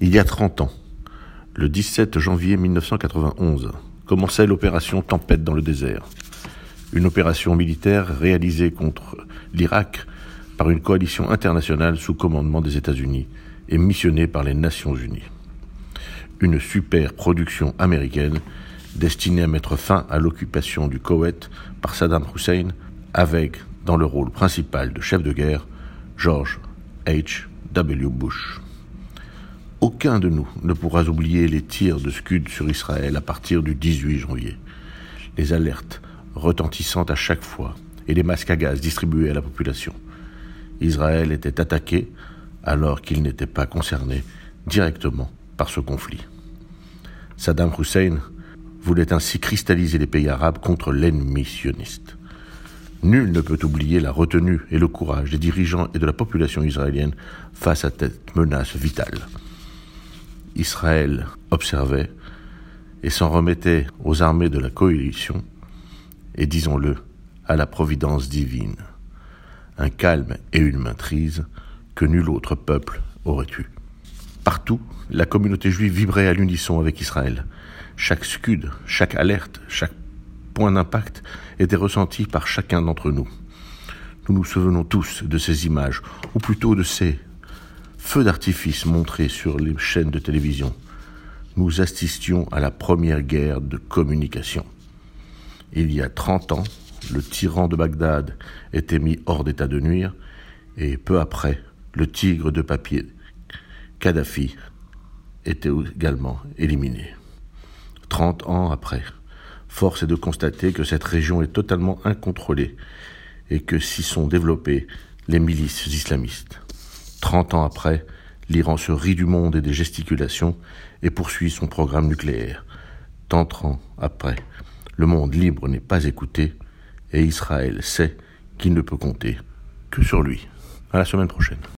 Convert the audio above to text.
Il y a 30 ans, le 17 janvier 1991, commençait l'opération Tempête dans le désert. Une opération militaire réalisée contre l'Irak par une coalition internationale sous commandement des États-Unis et missionnée par les Nations Unies. Une super production américaine destinée à mettre fin à l'occupation du Koweït par Saddam Hussein avec, dans le rôle principal de chef de guerre, George H. W. Bush. Aucun de nous ne pourra oublier les tirs de Scud sur Israël à partir du 18 janvier. Les alertes retentissant à chaque fois et les masques à gaz distribués à la population. Israël était attaqué alors qu'il n'était pas concerné directement par ce conflit. Saddam Hussein voulait ainsi cristalliser les pays arabes contre l'ennemi sioniste. Nul ne peut oublier la retenue et le courage des dirigeants et de la population israélienne face à cette menace vitale. Israël observait et s'en remettait aux armées de la coalition et, disons-le, à la providence divine. Un calme et une maîtrise que nul autre peuple aurait eu. Partout, la communauté juive vibrait à l'unisson avec Israël. Chaque scud, chaque alerte, chaque point d'impact était ressenti par chacun d'entre nous. Nous nous souvenons tous de ces images, ou plutôt de ces feux d'artifice montrés sur les chaînes de télévision. Nous assistions à la première guerre de communication. Il y a 30 ans, le tyran de Bagdad était mis hors d'état de nuire, et peu après, le tigre de papier, Kadhafi, était également éliminé. 30 ans après, force est de constater que cette région est totalement incontrôlée et que s'y sont développées les milices islamistes. Trente ans après, l'Iran se rit du monde et des gesticulations et poursuit son programme nucléaire. Tant ans après, le monde libre n'est pas écouté et Israël sait qu'il ne peut compter que sur lui. À la semaine prochaine.